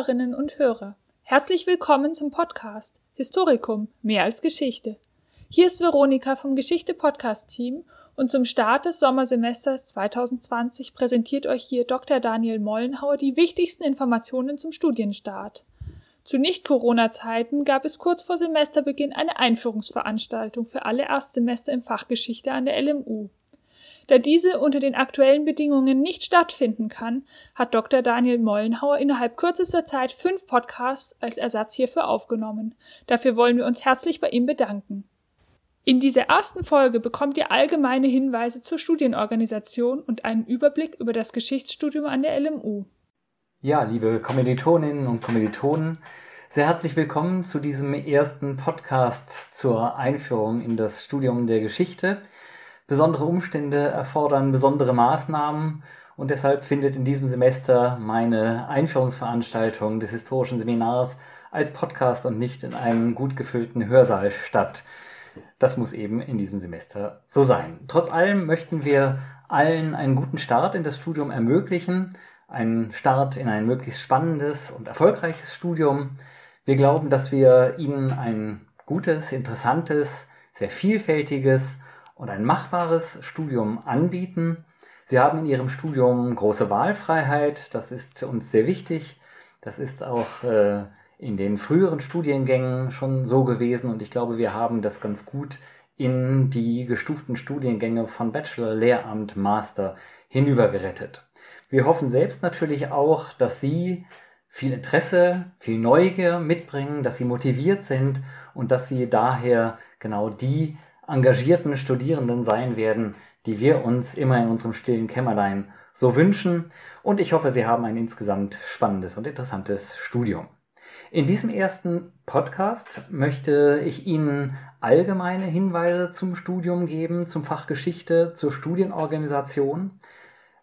Hörerinnen und Hörer. Herzlich willkommen zum Podcast Historikum mehr als Geschichte. Hier ist Veronika vom Geschichte Podcast Team und zum Start des Sommersemesters 2020 präsentiert euch hier Dr. Daniel Mollenhauer die wichtigsten Informationen zum Studienstart. Zu Nicht-Corona-Zeiten gab es kurz vor Semesterbeginn eine Einführungsveranstaltung für alle Erstsemester im Fach Geschichte an der LMU. Da diese unter den aktuellen Bedingungen nicht stattfinden kann, hat Dr. Daniel Mollenhauer innerhalb kürzester Zeit fünf Podcasts als Ersatz hierfür aufgenommen. Dafür wollen wir uns herzlich bei ihm bedanken. In dieser ersten Folge bekommt ihr allgemeine Hinweise zur Studienorganisation und einen Überblick über das Geschichtsstudium an der LMU. Ja, liebe Kommilitoninnen und Kommilitonen, sehr herzlich willkommen zu diesem ersten Podcast zur Einführung in das Studium der Geschichte besondere Umstände erfordern besondere Maßnahmen und deshalb findet in diesem Semester meine Einführungsveranstaltung des historischen Seminars als Podcast und nicht in einem gut gefüllten Hörsaal statt. Das muss eben in diesem Semester so sein. Trotz allem möchten wir allen einen guten Start in das Studium ermöglichen, einen Start in ein möglichst spannendes und erfolgreiches Studium. Wir glauben, dass wir Ihnen ein gutes, interessantes, sehr vielfältiges und ein machbares Studium anbieten. Sie haben in Ihrem Studium große Wahlfreiheit, das ist uns sehr wichtig. Das ist auch äh, in den früheren Studiengängen schon so gewesen und ich glaube, wir haben das ganz gut in die gestuften Studiengänge von Bachelor, Lehramt, Master hinübergerettet. Wir hoffen selbst natürlich auch, dass Sie viel Interesse, viel Neugier mitbringen, dass Sie motiviert sind und dass Sie daher genau die engagierten Studierenden sein werden, die wir uns immer in unserem stillen Kämmerlein so wünschen. Und ich hoffe, Sie haben ein insgesamt spannendes und interessantes Studium. In diesem ersten Podcast möchte ich Ihnen allgemeine Hinweise zum Studium geben, zum Fach Geschichte, zur Studienorganisation.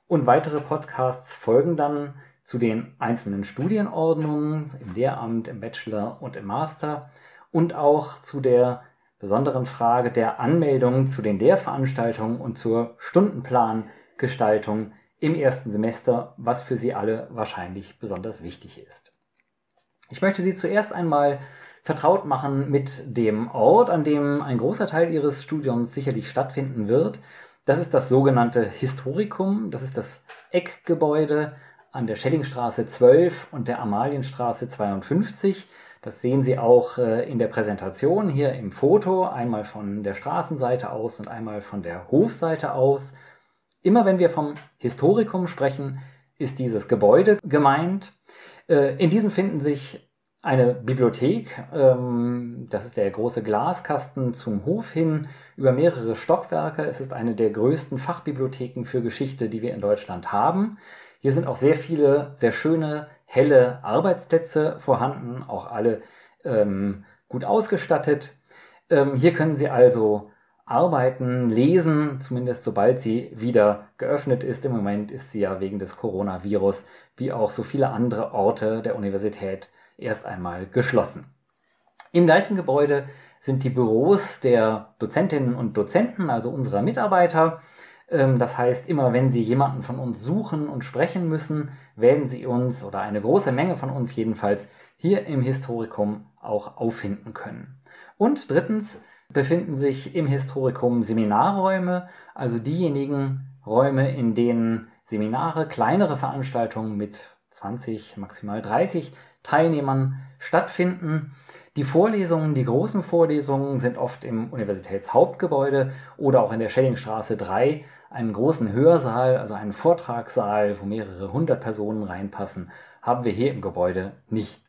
Und weitere Podcasts folgen dann zu den einzelnen Studienordnungen im Lehramt, im Bachelor und im Master und auch zu der besonderen Frage der Anmeldung zu den Lehrveranstaltungen und zur Stundenplangestaltung im ersten Semester, was für Sie alle wahrscheinlich besonders wichtig ist. Ich möchte Sie zuerst einmal vertraut machen mit dem Ort, an dem ein großer Teil Ihres Studiums sicherlich stattfinden wird. Das ist das sogenannte Historikum, das ist das Eckgebäude an der Schellingstraße 12 und der Amalienstraße 52. Das sehen Sie auch äh, in der Präsentation hier im Foto, einmal von der Straßenseite aus und einmal von der Hofseite aus. Immer wenn wir vom Historikum sprechen, ist dieses Gebäude gemeint. Äh, in diesem finden sich eine Bibliothek, ähm, das ist der große Glaskasten zum Hof hin, über mehrere Stockwerke. Es ist eine der größten Fachbibliotheken für Geschichte, die wir in Deutschland haben. Hier sind auch sehr viele sehr schöne helle Arbeitsplätze vorhanden, auch alle ähm, gut ausgestattet. Ähm, hier können Sie also arbeiten, lesen, zumindest sobald sie wieder geöffnet ist. Im Moment ist sie ja wegen des Coronavirus, wie auch so viele andere Orte der Universität, erst einmal geschlossen. Im gleichen Gebäude sind die Büros der Dozentinnen und Dozenten, also unserer Mitarbeiter. Ähm, das heißt, immer wenn Sie jemanden von uns suchen und sprechen müssen, werden Sie uns oder eine große Menge von uns jedenfalls hier im Historikum auch auffinden können. Und drittens befinden sich im Historikum Seminarräume, also diejenigen Räume, in denen Seminare, kleinere Veranstaltungen mit 20, maximal 30 Teilnehmern stattfinden. Die Vorlesungen, die großen Vorlesungen sind oft im Universitätshauptgebäude oder auch in der Schellingstraße 3 einen großen Hörsaal, also einen Vortragssaal, wo mehrere hundert Personen reinpassen, haben wir hier im Gebäude nicht.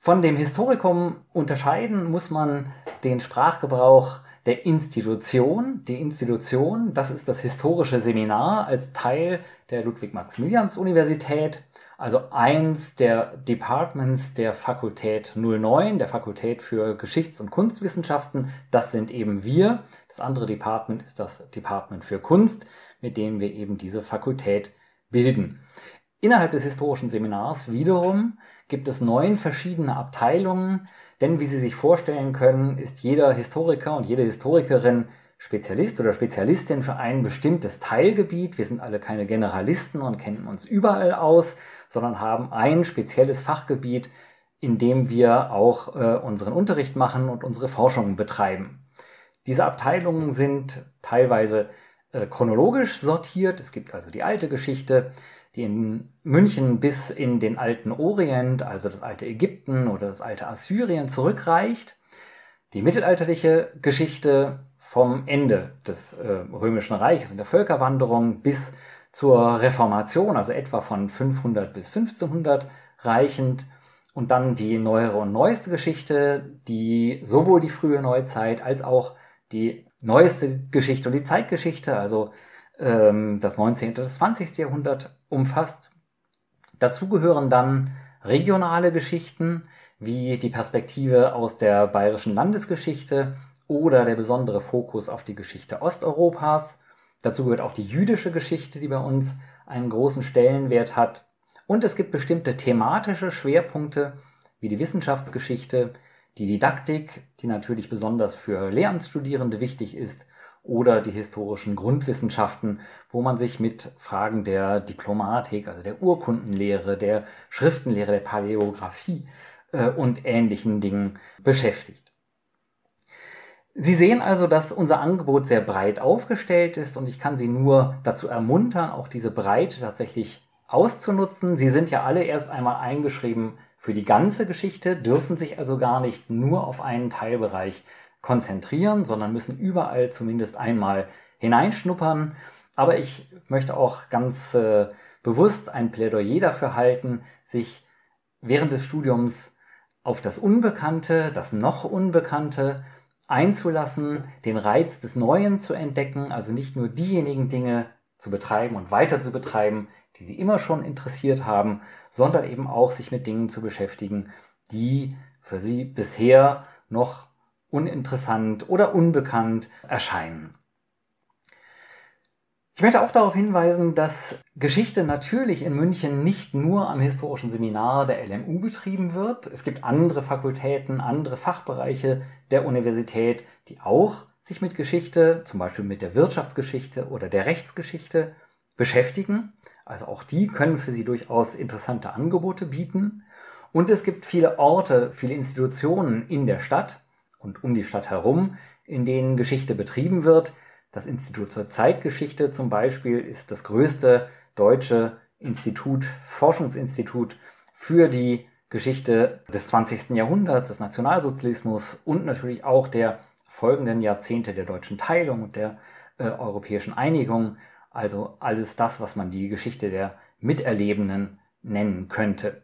Von dem Historikum unterscheiden muss man den Sprachgebrauch der Institution. Die Institution, das ist das historische Seminar als Teil der Ludwig-Maximilians-Universität, also eins der Departments der Fakultät 09, der Fakultät für Geschichts- und Kunstwissenschaften. Das sind eben wir. Das andere Department ist das Department für Kunst, mit dem wir eben diese Fakultät bilden. Innerhalb des historischen Seminars wiederum gibt es neun verschiedene Abteilungen, denn wie Sie sich vorstellen können, ist jeder Historiker und jede Historikerin Spezialist oder Spezialistin für ein bestimmtes Teilgebiet. Wir sind alle keine Generalisten und kennen uns überall aus, sondern haben ein spezielles Fachgebiet, in dem wir auch äh, unseren Unterricht machen und unsere Forschungen betreiben. Diese Abteilungen sind teilweise äh, chronologisch sortiert. Es gibt also die alte Geschichte, die in München bis in den alten Orient, also das alte Ägypten oder das alte Assyrien zurückreicht. Die mittelalterliche Geschichte vom Ende des äh, Römischen Reiches und der Völkerwanderung bis zur Reformation, also etwa von 500 bis 1500 reichend. Und dann die neuere und neueste Geschichte, die sowohl die frühe Neuzeit als auch die neueste Geschichte und die Zeitgeschichte, also ähm, das 19. und das 20. Jahrhundert umfasst. Dazu gehören dann regionale Geschichten, wie die Perspektive aus der bayerischen Landesgeschichte oder der besondere Fokus auf die Geschichte Osteuropas. Dazu gehört auch die jüdische Geschichte, die bei uns einen großen Stellenwert hat. Und es gibt bestimmte thematische Schwerpunkte, wie die Wissenschaftsgeschichte, die Didaktik, die natürlich besonders für Lehramtsstudierende wichtig ist, oder die historischen Grundwissenschaften, wo man sich mit Fragen der Diplomatik, also der Urkundenlehre, der Schriftenlehre, der Paläographie äh, und ähnlichen Dingen beschäftigt. Sie sehen also, dass unser Angebot sehr breit aufgestellt ist und ich kann Sie nur dazu ermuntern, auch diese Breite tatsächlich auszunutzen. Sie sind ja alle erst einmal eingeschrieben für die ganze Geschichte, dürfen sich also gar nicht nur auf einen Teilbereich konzentrieren, sondern müssen überall zumindest einmal hineinschnuppern. Aber ich möchte auch ganz äh, bewusst ein Plädoyer dafür halten, sich während des Studiums auf das Unbekannte, das noch Unbekannte einzulassen, den Reiz des Neuen zu entdecken, also nicht nur diejenigen Dinge zu betreiben und weiter zu betreiben, die sie immer schon interessiert haben, sondern eben auch sich mit Dingen zu beschäftigen, die für sie bisher noch uninteressant oder unbekannt erscheinen. Ich möchte auch darauf hinweisen, dass Geschichte natürlich in München nicht nur am historischen Seminar der LMU betrieben wird. Es gibt andere Fakultäten, andere Fachbereiche der Universität, die auch sich mit Geschichte, zum Beispiel mit der Wirtschaftsgeschichte oder der Rechtsgeschichte beschäftigen. Also auch die können für Sie durchaus interessante Angebote bieten. Und es gibt viele Orte, viele Institutionen in der Stadt, und um die Stadt herum, in denen Geschichte betrieben wird. Das Institut zur Zeitgeschichte zum Beispiel ist das größte deutsche Institut, Forschungsinstitut für die Geschichte des 20. Jahrhunderts, des Nationalsozialismus und natürlich auch der folgenden Jahrzehnte der deutschen Teilung und der äh, europäischen Einigung. Also alles das, was man die Geschichte der Miterlebenden nennen könnte.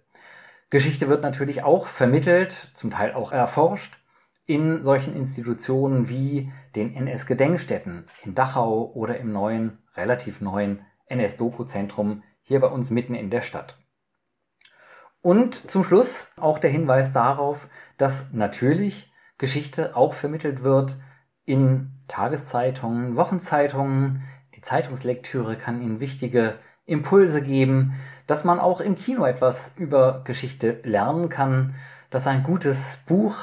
Geschichte wird natürlich auch vermittelt, zum Teil auch erforscht in solchen Institutionen wie den NS-Gedenkstätten in Dachau oder im neuen, relativ neuen NS-Doku-Zentrum hier bei uns mitten in der Stadt. Und zum Schluss auch der Hinweis darauf, dass natürlich Geschichte auch vermittelt wird in Tageszeitungen, Wochenzeitungen. Die Zeitungslektüre kann Ihnen wichtige Impulse geben, dass man auch im Kino etwas über Geschichte lernen kann, dass ein gutes Buch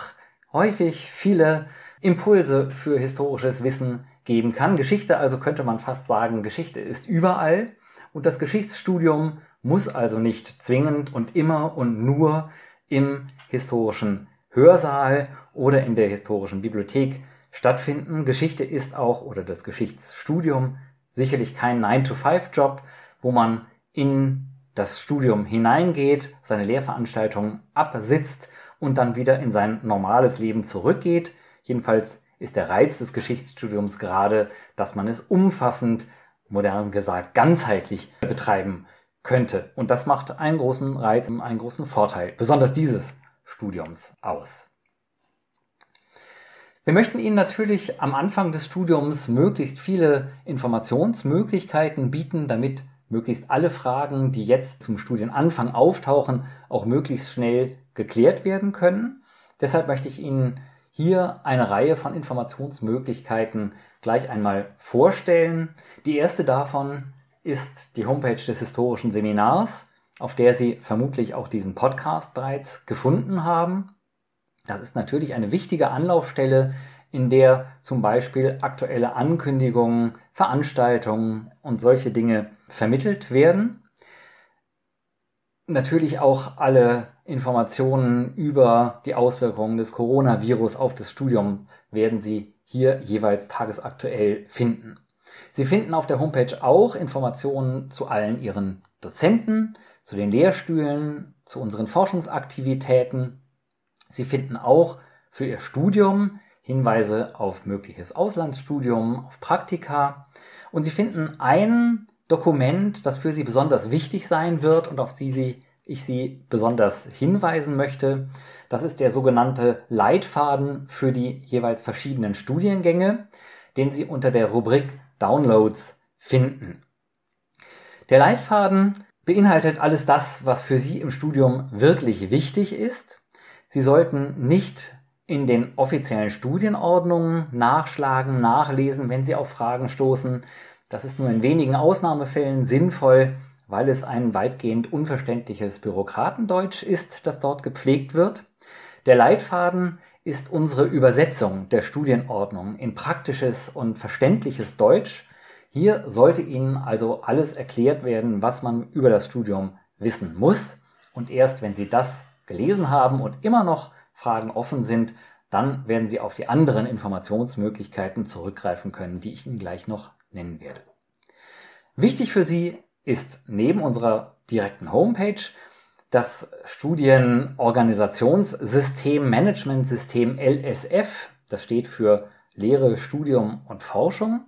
häufig viele Impulse für historisches Wissen geben kann. Geschichte also könnte man fast sagen, Geschichte ist überall und das Geschichtsstudium muss also nicht zwingend und immer und nur im historischen Hörsaal oder in der historischen Bibliothek stattfinden. Geschichte ist auch oder das Geschichtsstudium sicherlich kein 9-to-5-Job, wo man in das Studium hineingeht, seine Lehrveranstaltungen absitzt und dann wieder in sein normales Leben zurückgeht. Jedenfalls ist der Reiz des Geschichtsstudiums gerade, dass man es umfassend, modern gesagt, ganzheitlich betreiben könnte. Und das macht einen großen Reiz und einen großen Vorteil, besonders dieses Studiums aus. Wir möchten Ihnen natürlich am Anfang des Studiums möglichst viele Informationsmöglichkeiten bieten, damit möglichst alle Fragen, die jetzt zum Studienanfang auftauchen, auch möglichst schnell geklärt werden können. Deshalb möchte ich Ihnen hier eine Reihe von Informationsmöglichkeiten gleich einmal vorstellen. Die erste davon ist die Homepage des historischen Seminars, auf der Sie vermutlich auch diesen Podcast bereits gefunden haben. Das ist natürlich eine wichtige Anlaufstelle, in der zum Beispiel aktuelle Ankündigungen, Veranstaltungen und solche Dinge vermittelt werden. natürlich auch alle Informationen über die Auswirkungen des Coronavirus auf das Studium werden Sie hier jeweils tagesaktuell finden. Sie finden auf der Homepage auch Informationen zu allen Ihren Dozenten, zu den Lehrstühlen, zu unseren Forschungsaktivitäten. Sie finden auch für Ihr Studium Hinweise auf mögliches Auslandsstudium, auf Praktika. Und Sie finden ein Dokument, das für Sie besonders wichtig sein wird und auf die Sie, ich Sie besonders hinweisen möchte. Das ist der sogenannte Leitfaden für die jeweils verschiedenen Studiengänge, den Sie unter der Rubrik Downloads finden. Der Leitfaden beinhaltet alles das, was für Sie im Studium wirklich wichtig ist. Sie sollten nicht in den offiziellen Studienordnungen nachschlagen, nachlesen, wenn Sie auf Fragen stoßen. Das ist nur in wenigen Ausnahmefällen sinnvoll, weil es ein weitgehend unverständliches Bürokratendeutsch ist, das dort gepflegt wird. Der Leitfaden ist unsere Übersetzung der Studienordnung in praktisches und verständliches Deutsch. Hier sollte Ihnen also alles erklärt werden, was man über das Studium wissen muss. Und erst wenn Sie das gelesen haben und immer noch Fragen offen sind, dann werden Sie auf die anderen Informationsmöglichkeiten zurückgreifen können, die ich Ihnen gleich noch nennen werde. Wichtig für Sie ist neben unserer direkten Homepage das Studienorganisationssystem Managementsystem LSF. Das steht für Lehre, Studium und Forschung,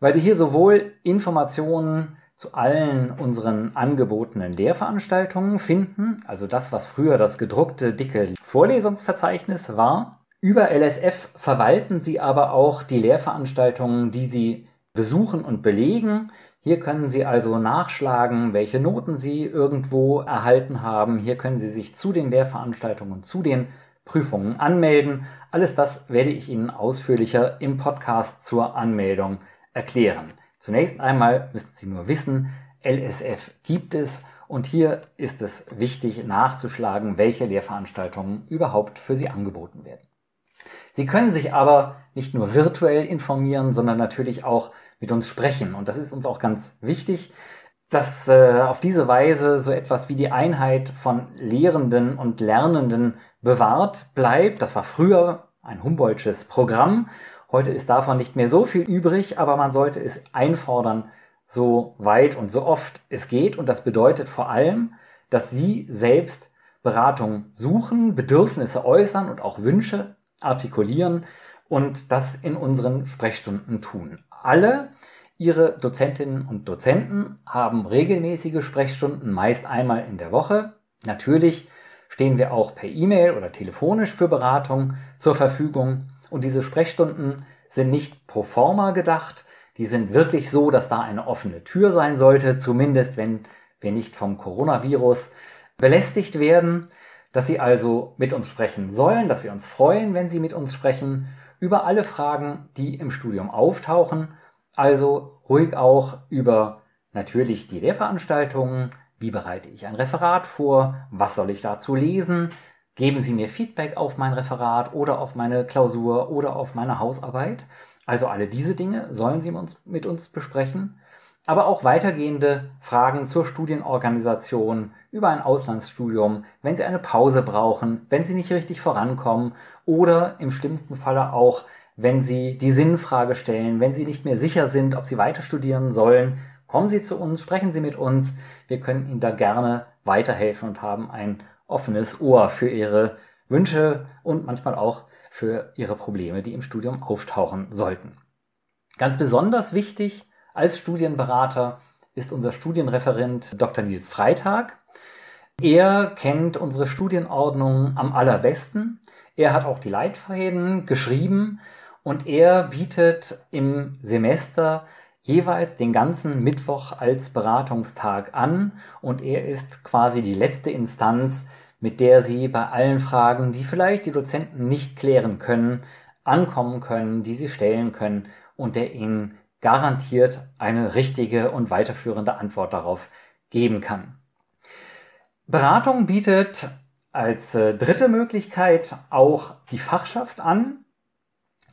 weil Sie hier sowohl Informationen zu allen unseren angebotenen Lehrveranstaltungen finden, also das, was früher das gedruckte dicke Vorlesungsverzeichnis war. Über LSF verwalten Sie aber auch die Lehrveranstaltungen, die Sie besuchen und belegen. Hier können Sie also nachschlagen, welche Noten Sie irgendwo erhalten haben. Hier können Sie sich zu den Lehrveranstaltungen, zu den Prüfungen anmelden. Alles das werde ich Ihnen ausführlicher im Podcast zur Anmeldung erklären. Zunächst einmal müssen Sie nur wissen, LSF gibt es und hier ist es wichtig nachzuschlagen, welche Lehrveranstaltungen überhaupt für Sie angeboten werden. Sie können sich aber nicht nur virtuell informieren, sondern natürlich auch mit uns sprechen. Und das ist uns auch ganz wichtig, dass äh, auf diese Weise so etwas wie die Einheit von Lehrenden und Lernenden bewahrt bleibt. Das war früher ein Humboldtsches Programm Heute ist davon nicht mehr so viel übrig, aber man sollte es einfordern, so weit und so oft es geht. Und das bedeutet vor allem, dass Sie selbst Beratung suchen, Bedürfnisse äußern und auch Wünsche artikulieren und das in unseren Sprechstunden tun. Alle Ihre Dozentinnen und Dozenten haben regelmäßige Sprechstunden, meist einmal in der Woche. Natürlich stehen wir auch per E-Mail oder telefonisch für Beratung zur Verfügung. Und diese Sprechstunden sind nicht pro forma gedacht, die sind wirklich so, dass da eine offene Tür sein sollte, zumindest wenn wir nicht vom Coronavirus belästigt werden, dass Sie also mit uns sprechen sollen, dass wir uns freuen, wenn Sie mit uns sprechen, über alle Fragen, die im Studium auftauchen, also ruhig auch über natürlich die Lehrveranstaltungen, wie bereite ich ein Referat vor, was soll ich dazu lesen, Geben Sie mir Feedback auf mein Referat oder auf meine Klausur oder auf meine Hausarbeit. Also alle diese Dinge sollen Sie mit uns besprechen. Aber auch weitergehende Fragen zur Studienorganisation, über ein Auslandsstudium, wenn Sie eine Pause brauchen, wenn Sie nicht richtig vorankommen oder im schlimmsten Falle auch, wenn Sie die Sinnfrage stellen, wenn Sie nicht mehr sicher sind, ob Sie weiter studieren sollen, kommen Sie zu uns, sprechen Sie mit uns. Wir können Ihnen da gerne weiterhelfen und haben ein offenes Ohr für ihre Wünsche und manchmal auch für ihre Probleme, die im Studium auftauchen sollten. Ganz besonders wichtig als Studienberater ist unser Studienreferent Dr. Nils Freitag. Er kennt unsere Studienordnung am allerbesten. Er hat auch die Leitfäden geschrieben und er bietet im Semester jeweils den ganzen Mittwoch als Beratungstag an und er ist quasi die letzte Instanz, mit der Sie bei allen Fragen, die vielleicht die Dozenten nicht klären können, ankommen können, die Sie stellen können und der Ihnen garantiert eine richtige und weiterführende Antwort darauf geben kann. Beratung bietet als äh, dritte Möglichkeit auch die Fachschaft an.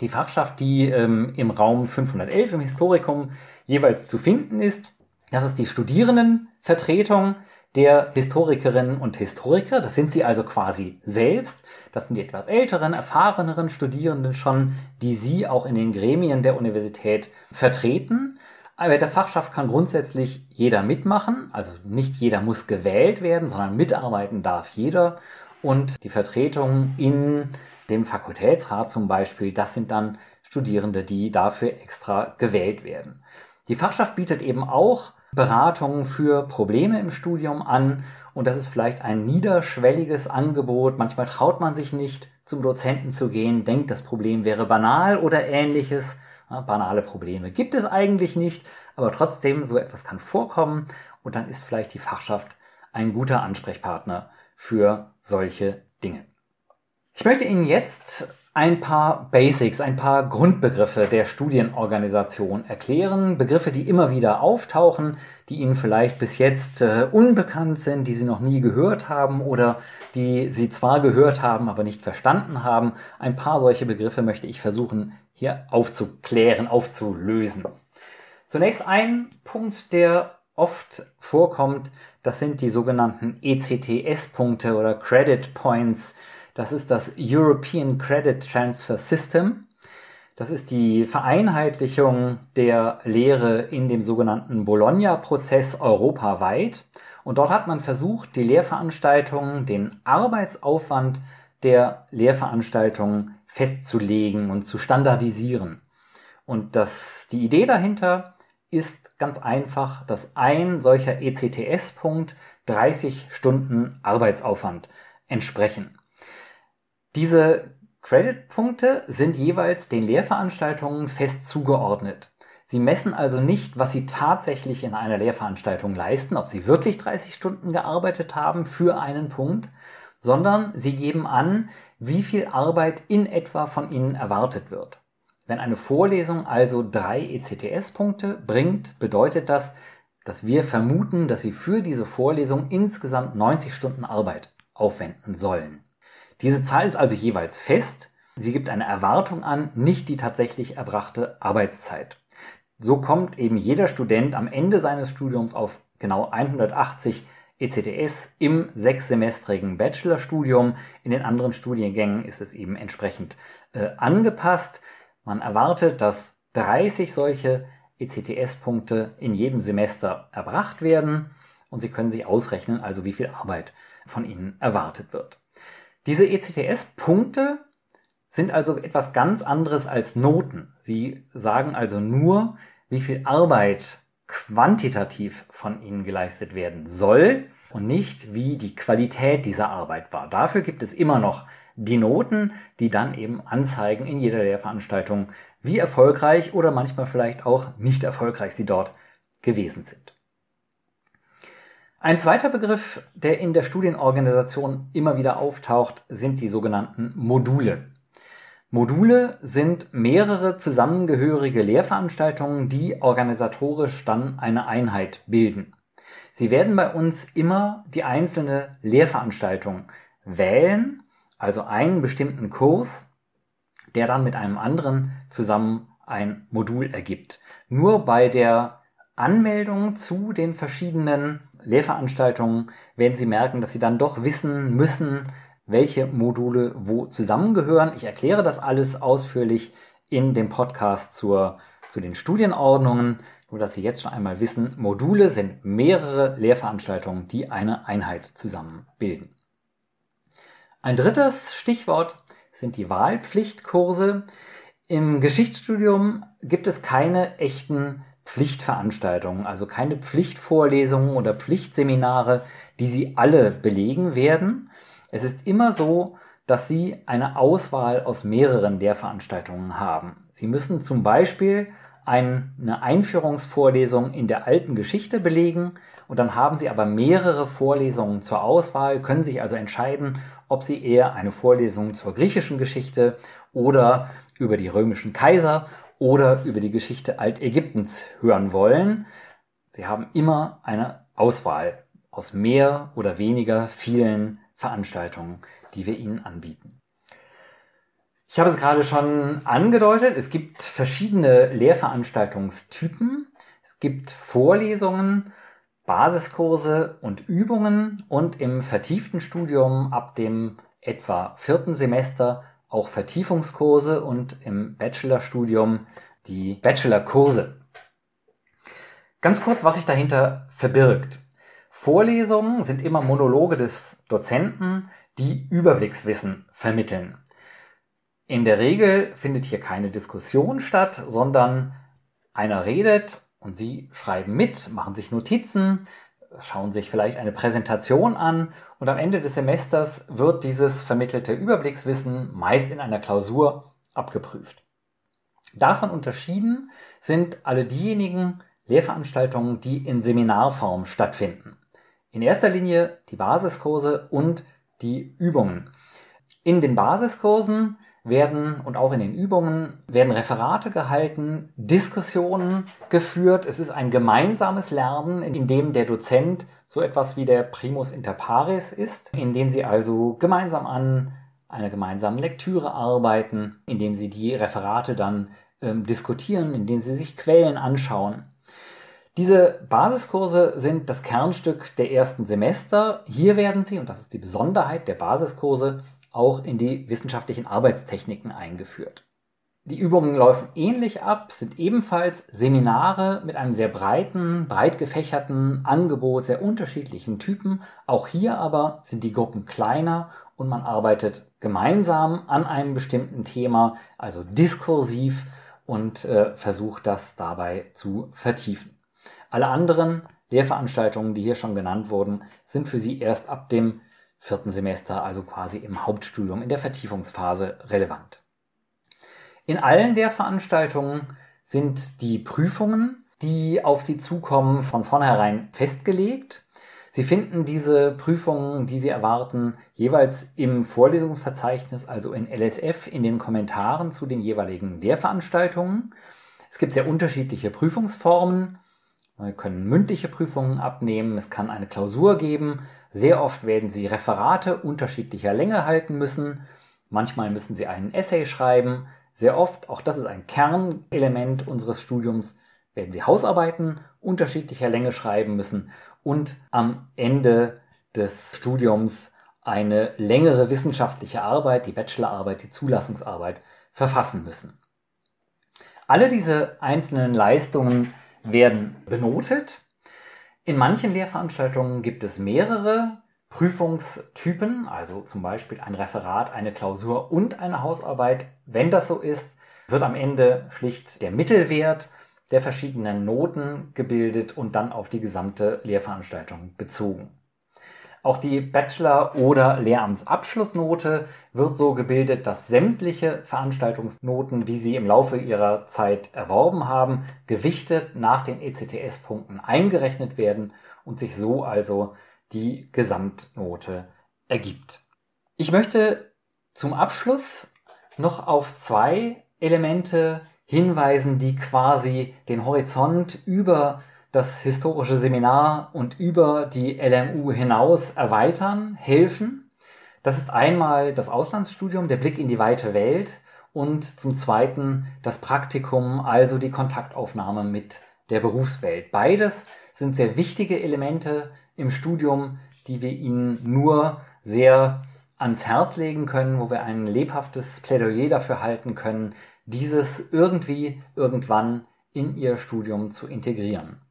Die Fachschaft, die ähm, im Raum 511 im Historikum jeweils zu finden ist. Das ist die Studierendenvertretung der Historikerinnen und Historiker. Das sind sie also quasi selbst. Das sind die etwas älteren, erfahreneren Studierenden schon, die sie auch in den Gremien der Universität vertreten. Aber der Fachschaft kann grundsätzlich jeder mitmachen. Also nicht jeder muss gewählt werden, sondern mitarbeiten darf jeder. Und die Vertretung in dem Fakultätsrat zum Beispiel, das sind dann Studierende, die dafür extra gewählt werden. Die Fachschaft bietet eben auch Beratungen für Probleme im Studium an und das ist vielleicht ein niederschwelliges Angebot. Manchmal traut man sich nicht zum Dozenten zu gehen, denkt, das Problem wäre banal oder ähnliches. Ja, banale Probleme gibt es eigentlich nicht, aber trotzdem, so etwas kann vorkommen und dann ist vielleicht die Fachschaft ein guter Ansprechpartner für solche Dinge. Ich möchte Ihnen jetzt ein paar Basics, ein paar Grundbegriffe der Studienorganisation erklären. Begriffe, die immer wieder auftauchen, die Ihnen vielleicht bis jetzt äh, unbekannt sind, die Sie noch nie gehört haben oder die Sie zwar gehört haben, aber nicht verstanden haben. Ein paar solche Begriffe möchte ich versuchen hier aufzuklären, aufzulösen. Zunächst ein Punkt, der oft vorkommt, das sind die sogenannten ECTS-Punkte oder Credit Points. Das ist das European Credit Transfer System. Das ist die Vereinheitlichung der Lehre in dem sogenannten Bologna-Prozess europaweit. Und dort hat man versucht, die Lehrveranstaltungen, den Arbeitsaufwand der Lehrveranstaltungen festzulegen und zu standardisieren. Und das, die Idee dahinter ist ganz einfach, dass ein solcher ECTS-Punkt 30 Stunden Arbeitsaufwand entsprechen. Diese Credit-Punkte sind jeweils den Lehrveranstaltungen fest zugeordnet. Sie messen also nicht, was Sie tatsächlich in einer Lehrveranstaltung leisten, ob Sie wirklich 30 Stunden gearbeitet haben für einen Punkt, sondern Sie geben an, wie viel Arbeit in etwa von Ihnen erwartet wird. Wenn eine Vorlesung also drei ECTS-Punkte bringt, bedeutet das, dass wir vermuten, dass Sie für diese Vorlesung insgesamt 90 Stunden Arbeit aufwenden sollen. Diese Zahl ist also jeweils fest. Sie gibt eine Erwartung an, nicht die tatsächlich erbrachte Arbeitszeit. So kommt eben jeder Student am Ende seines Studiums auf genau 180 ECTS im sechssemestrigen Bachelorstudium. In den anderen Studiengängen ist es eben entsprechend äh, angepasst. Man erwartet, dass 30 solche ECTS-Punkte in jedem Semester erbracht werden und Sie können sich ausrechnen, also wie viel Arbeit von Ihnen erwartet wird. Diese ECTS-Punkte sind also etwas ganz anderes als Noten. Sie sagen also nur, wie viel Arbeit quantitativ von ihnen geleistet werden soll und nicht, wie die Qualität dieser Arbeit war. Dafür gibt es immer noch die Noten, die dann eben anzeigen in jeder Lehrveranstaltung, wie erfolgreich oder manchmal vielleicht auch nicht erfolgreich sie dort gewesen sind. Ein zweiter Begriff, der in der Studienorganisation immer wieder auftaucht, sind die sogenannten Module. Module sind mehrere zusammengehörige Lehrveranstaltungen, die organisatorisch dann eine Einheit bilden. Sie werden bei uns immer die einzelne Lehrveranstaltung wählen, also einen bestimmten Kurs, der dann mit einem anderen zusammen ein Modul ergibt. Nur bei der Anmeldung zu den verschiedenen Lehrveranstaltungen werden Sie merken, dass Sie dann doch wissen müssen, welche Module wo zusammengehören. Ich erkläre das alles ausführlich in dem Podcast zur, zu den Studienordnungen, nur dass Sie jetzt schon einmal wissen, Module sind mehrere Lehrveranstaltungen, die eine Einheit zusammenbilden. Ein drittes Stichwort sind die Wahlpflichtkurse. Im Geschichtsstudium gibt es keine echten Pflichtveranstaltungen, also keine Pflichtvorlesungen oder Pflichtseminare, die Sie alle belegen werden. Es ist immer so, dass Sie eine Auswahl aus mehreren Lehrveranstaltungen haben. Sie müssen zum Beispiel eine Einführungsvorlesung in der alten Geschichte belegen und dann haben Sie aber mehrere Vorlesungen zur Auswahl, können sich also entscheiden, ob Sie eher eine Vorlesung zur griechischen Geschichte oder über die römischen Kaiser oder über die Geschichte Altägyptens hören wollen. Sie haben immer eine Auswahl aus mehr oder weniger vielen Veranstaltungen, die wir Ihnen anbieten. Ich habe es gerade schon angedeutet, es gibt verschiedene Lehrveranstaltungstypen. Es gibt Vorlesungen, Basiskurse und Übungen und im vertieften Studium ab dem etwa vierten Semester auch Vertiefungskurse und im Bachelorstudium die Bachelorkurse. Ganz kurz, was sich dahinter verbirgt. Vorlesungen sind immer Monologe des Dozenten, die Überblickswissen vermitteln. In der Regel findet hier keine Diskussion statt, sondern einer redet und Sie schreiben mit, machen sich Notizen, schauen sich vielleicht eine Präsentation an und am Ende des Semesters wird dieses vermittelte Überblickswissen meist in einer Klausur abgeprüft. Davon unterschieden sind alle diejenigen Lehrveranstaltungen, die in Seminarform stattfinden. In erster Linie die Basiskurse und die Übungen. In den Basiskursen werden und auch in den Übungen werden Referate gehalten, Diskussionen geführt. Es ist ein gemeinsames Lernen, in dem der Dozent so etwas wie der Primus inter pares ist, in dem sie also gemeinsam an einer gemeinsamen Lektüre arbeiten, in dem sie die Referate dann ähm, diskutieren, in denen sie sich Quellen anschauen. Diese Basiskurse sind das Kernstück der ersten Semester. Hier werden sie, und das ist die Besonderheit der Basiskurse, auch in die wissenschaftlichen Arbeitstechniken eingeführt. Die Übungen laufen ähnlich ab, sind ebenfalls Seminare mit einem sehr breiten, breit gefächerten Angebot sehr unterschiedlichen Typen. Auch hier aber sind die Gruppen kleiner und man arbeitet gemeinsam an einem bestimmten Thema, also diskursiv und äh, versucht das dabei zu vertiefen. Alle anderen Lehrveranstaltungen, die hier schon genannt wurden, sind für Sie erst ab dem vierten Semester, also quasi im Hauptstudium, in der Vertiefungsphase relevant. In allen Lehrveranstaltungen sind die Prüfungen, die auf Sie zukommen, von vornherein festgelegt. Sie finden diese Prüfungen, die Sie erwarten, jeweils im Vorlesungsverzeichnis, also in LSF, in den Kommentaren zu den jeweiligen Lehrveranstaltungen. Es gibt sehr unterschiedliche Prüfungsformen. Wir können mündliche Prüfungen abnehmen, es kann eine Klausur geben. Sehr oft werden Sie Referate unterschiedlicher Länge halten müssen. Manchmal müssen Sie einen Essay schreiben. Sehr oft, auch das ist ein Kernelement unseres Studiums, werden Sie Hausarbeiten unterschiedlicher Länge schreiben müssen und am Ende des Studiums eine längere wissenschaftliche Arbeit, die Bachelorarbeit, die Zulassungsarbeit verfassen müssen. Alle diese einzelnen Leistungen werden benotet. In manchen Lehrveranstaltungen gibt es mehrere Prüfungstypen, also zum Beispiel ein Referat, eine Klausur und eine Hausarbeit. Wenn das so ist, wird am Ende schlicht der Mittelwert der verschiedenen Noten gebildet und dann auf die gesamte Lehrveranstaltung bezogen. Auch die Bachelor- oder Lehramtsabschlussnote wird so gebildet, dass sämtliche Veranstaltungsnoten, die Sie im Laufe Ihrer Zeit erworben haben, gewichtet nach den ECTS-Punkten eingerechnet werden und sich so also die Gesamtnote ergibt. Ich möchte zum Abschluss noch auf zwei Elemente hinweisen, die quasi den Horizont über das historische Seminar und über die LMU hinaus erweitern, helfen. Das ist einmal das Auslandsstudium, der Blick in die weite Welt und zum Zweiten das Praktikum, also die Kontaktaufnahme mit der Berufswelt. Beides sind sehr wichtige Elemente im Studium, die wir Ihnen nur sehr ans Herz legen können, wo wir ein lebhaftes Plädoyer dafür halten können, dieses irgendwie irgendwann in Ihr Studium zu integrieren.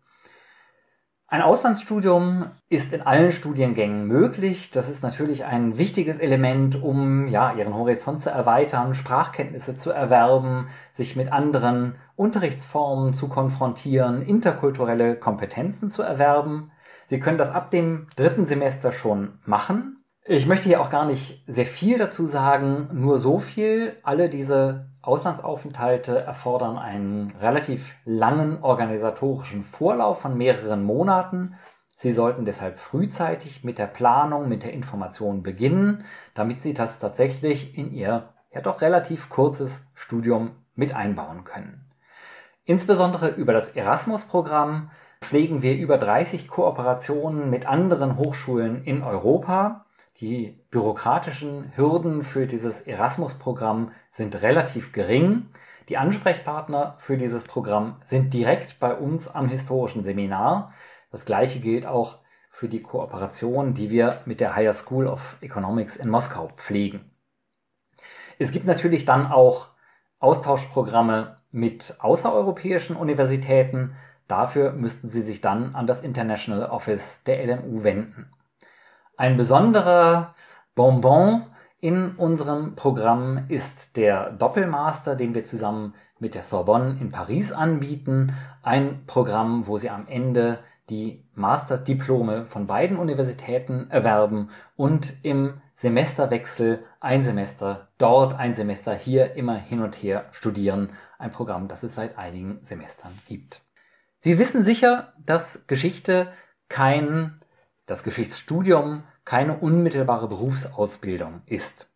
Ein Auslandsstudium ist in allen Studiengängen möglich. Das ist natürlich ein wichtiges Element, um ja, ihren Horizont zu erweitern, Sprachkenntnisse zu erwerben, sich mit anderen Unterrichtsformen zu konfrontieren, interkulturelle Kompetenzen zu erwerben. Sie können das ab dem dritten Semester schon machen. Ich möchte hier auch gar nicht sehr viel dazu sagen, nur so viel. Alle diese Auslandsaufenthalte erfordern einen relativ langen organisatorischen Vorlauf von mehreren Monaten. Sie sollten deshalb frühzeitig mit der Planung, mit der Information beginnen, damit Sie das tatsächlich in Ihr ja doch relativ kurzes Studium mit einbauen können. Insbesondere über das Erasmus-Programm pflegen wir über 30 Kooperationen mit anderen Hochschulen in Europa. Die bürokratischen Hürden für dieses Erasmus-Programm sind relativ gering. Die Ansprechpartner für dieses Programm sind direkt bei uns am historischen Seminar. Das gleiche gilt auch für die Kooperation, die wir mit der Higher School of Economics in Moskau pflegen. Es gibt natürlich dann auch Austauschprogramme mit außereuropäischen Universitäten. Dafür müssten Sie sich dann an das International Office der LMU wenden. Ein besonderer Bonbon in unserem Programm ist der Doppelmaster, den wir zusammen mit der Sorbonne in Paris anbieten. Ein Programm, wo Sie am Ende die Masterdiplome von beiden Universitäten erwerben und im Semesterwechsel ein Semester dort, ein Semester hier immer hin und her studieren. Ein Programm, das es seit einigen Semestern gibt. Sie wissen sicher, dass Geschichte kein, das Geschichtsstudium keine unmittelbare Berufsausbildung ist,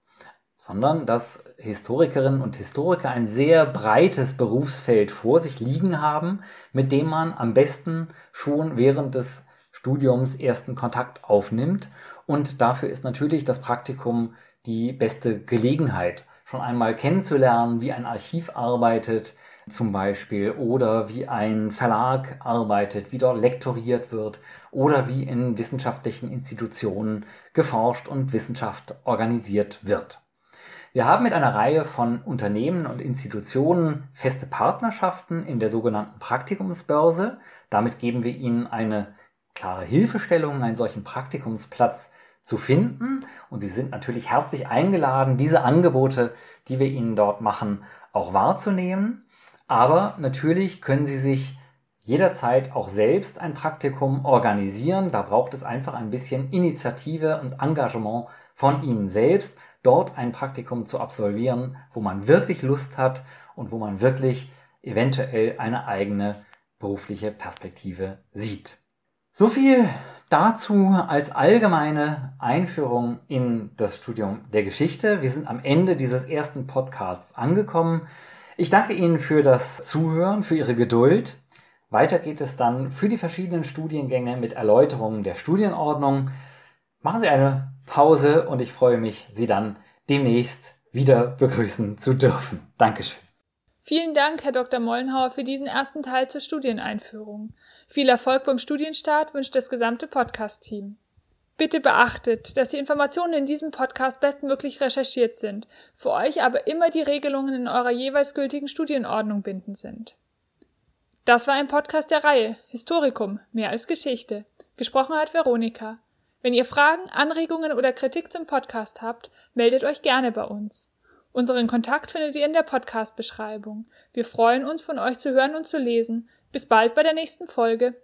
sondern dass Historikerinnen und Historiker ein sehr breites Berufsfeld vor sich liegen haben, mit dem man am besten schon während des Studiums ersten Kontakt aufnimmt. Und dafür ist natürlich das Praktikum die beste Gelegenheit, schon einmal kennenzulernen, wie ein Archiv arbeitet, zum Beispiel, oder wie ein Verlag arbeitet, wie dort lektoriert wird, oder wie in wissenschaftlichen Institutionen geforscht und Wissenschaft organisiert wird. Wir haben mit einer Reihe von Unternehmen und Institutionen feste Partnerschaften in der sogenannten Praktikumsbörse. Damit geben wir ihnen eine klare Hilfestellung, einen solchen Praktikumsplatz zu finden. Und Sie sind natürlich herzlich eingeladen, diese Angebote, die wir Ihnen dort machen, auch wahrzunehmen. Aber natürlich können Sie sich jederzeit auch selbst ein Praktikum organisieren. Da braucht es einfach ein bisschen Initiative und Engagement von Ihnen selbst, dort ein Praktikum zu absolvieren, wo man wirklich Lust hat und wo man wirklich eventuell eine eigene berufliche Perspektive sieht. So viel dazu als allgemeine Einführung in das Studium der Geschichte. Wir sind am Ende dieses ersten Podcasts angekommen. Ich danke Ihnen für das Zuhören, für Ihre Geduld. Weiter geht es dann für die verschiedenen Studiengänge mit Erläuterungen der Studienordnung. Machen Sie eine Pause und ich freue mich, Sie dann demnächst wieder begrüßen zu dürfen. Dankeschön. Vielen Dank, Herr Dr. Mollenhauer, für diesen ersten Teil zur Studieneinführung. Viel Erfolg beim Studienstart wünscht das gesamte Podcast-Team. Bitte beachtet, dass die Informationen in diesem Podcast bestmöglich recherchiert sind, für euch aber immer die Regelungen in eurer jeweils gültigen Studienordnung bindend sind. Das war ein Podcast der Reihe Historikum, mehr als Geschichte. Gesprochen hat Veronika. Wenn ihr Fragen, Anregungen oder Kritik zum Podcast habt, meldet euch gerne bei uns. Unseren Kontakt findet ihr in der Podcast-Beschreibung. Wir freuen uns, von euch zu hören und zu lesen. Bis bald bei der nächsten Folge.